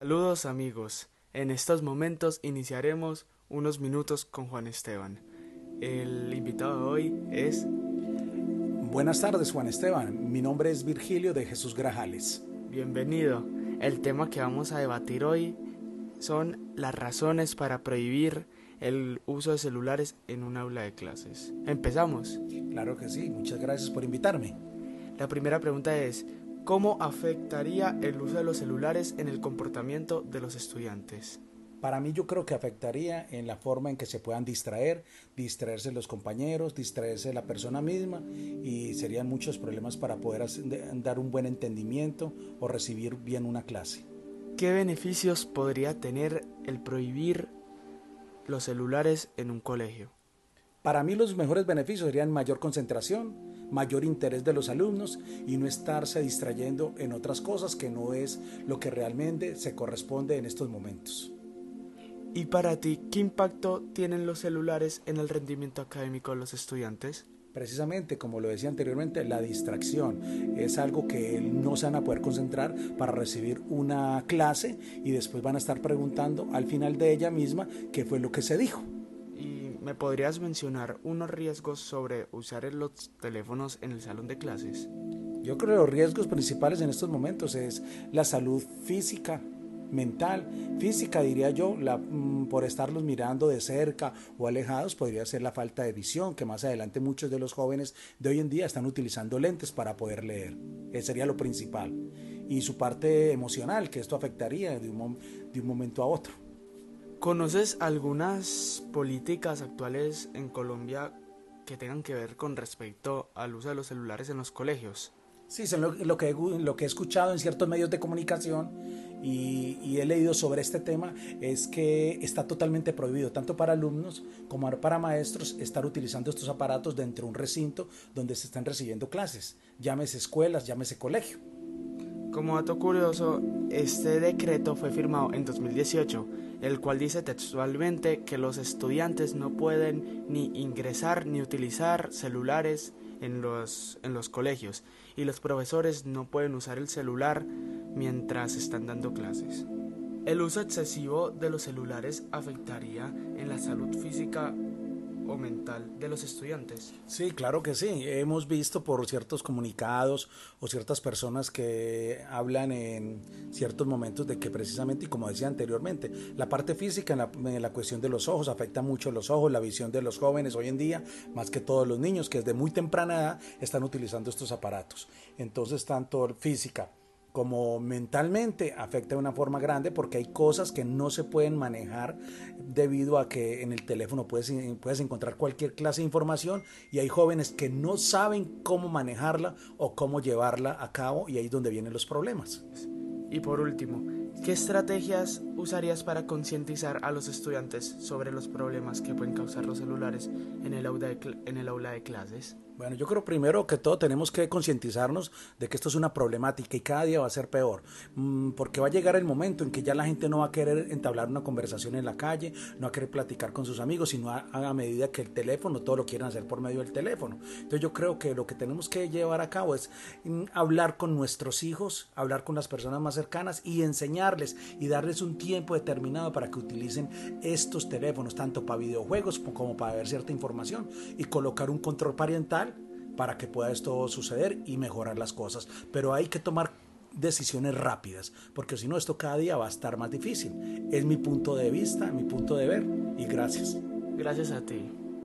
Saludos amigos, en estos momentos iniciaremos unos minutos con Juan Esteban. El invitado de hoy es... Buenas tardes Juan Esteban, mi nombre es Virgilio de Jesús Grajales. Bienvenido. El tema que vamos a debatir hoy son las razones para prohibir el uso de celulares en un aula de clases. ¿Empezamos? Claro que sí, muchas gracias por invitarme. La primera pregunta es, ¿Cómo afectaría el uso de los celulares en el comportamiento de los estudiantes? Para mí yo creo que afectaría en la forma en que se puedan distraer, distraerse los compañeros, distraerse la persona misma y serían muchos problemas para poder dar un buen entendimiento o recibir bien una clase. ¿Qué beneficios podría tener el prohibir los celulares en un colegio? Para mí los mejores beneficios serían mayor concentración, mayor interés de los alumnos y no estarse distrayendo en otras cosas que no es lo que realmente se corresponde en estos momentos. ¿Y para ti qué impacto tienen los celulares en el rendimiento académico de los estudiantes? Precisamente, como lo decía anteriormente, la distracción es algo que no se van a poder concentrar para recibir una clase y después van a estar preguntando al final de ella misma qué fue lo que se dijo. ¿Me podrías mencionar unos riesgos sobre usar los teléfonos en el salón de clases? Yo creo que los riesgos principales en estos momentos es la salud física, mental, física diría yo, mm, por estarlos mirando de cerca o alejados podría ser la falta de visión, que más adelante muchos de los jóvenes de hoy en día están utilizando lentes para poder leer. Ese sería lo principal. Y su parte emocional, que esto afectaría de un momento a otro. ¿Conoces algunas políticas actuales en Colombia que tengan que ver con respecto al uso de los celulares en los colegios? Sí, son lo, que, lo que he escuchado en ciertos medios de comunicación y, he leído sobre este tema es que está totalmente prohibido, tanto para alumnos como para maestros, estar utilizando estos aparatos dentro de un recinto donde se están recibiendo clases, llámese escuelas, llámese colegio. Como dato curioso, este decreto fue firmado en 2018 el cual dice textualmente que los estudiantes no pueden ni ingresar ni utilizar celulares en los, en los colegios y los profesores no pueden usar el celular mientras están dando clases. El uso excesivo de los celulares afectaría en la salud física o mental de los estudiantes. Sí, claro que sí. Hemos visto por ciertos comunicados o ciertas personas que hablan en ciertos momentos de que precisamente, y como decía anteriormente, la parte física en la, cuestión de los ojos afecta mucho los ojos, la visión de los jóvenes hoy en día, más que todos los niños que desde muy temprana edad están utilizando estos aparatos. Entonces, tanto física, como mentalmente afecta de una forma grande porque hay cosas que no se pueden manejar debido a que en el teléfono puedes, puedes encontrar cualquier clase de información y hay jóvenes que no saben cómo manejarla o cómo llevarla a cabo y ahí es donde vienen los problemas. Y por último, ¿qué estrategias usarías para concientizar a los estudiantes sobre los problemas que pueden causar los celulares en el aula en el aula de clases? Bueno, yo creo primero que todo tenemos que concientizarnos de que esto es una problemática y cada día va a ser peor, mm, porque va a llegar el momento en que ya la gente no va a querer entablar una conversación en la calle, no va a querer platicar con sus amigos, sino a, a medida que el teléfono, todo lo quieren hacer por medio del teléfono. Entonces yo creo que lo que tenemos que llevar a cabo es mm, hablar con nuestros hijos, hablar con las personas más cercanas y enseñarles y darles un tiempo determinado para que utilicen estos teléfonos, tanto para videojuegos como para ver cierta información y colocar un control parental para que pueda esto suceder y mejorar las cosas. Pero hay que tomar decisiones rápidas, porque si no esto cada día va a estar más difícil. Es mi punto de vista, mi punto de ver y gracias. Gracias a ti.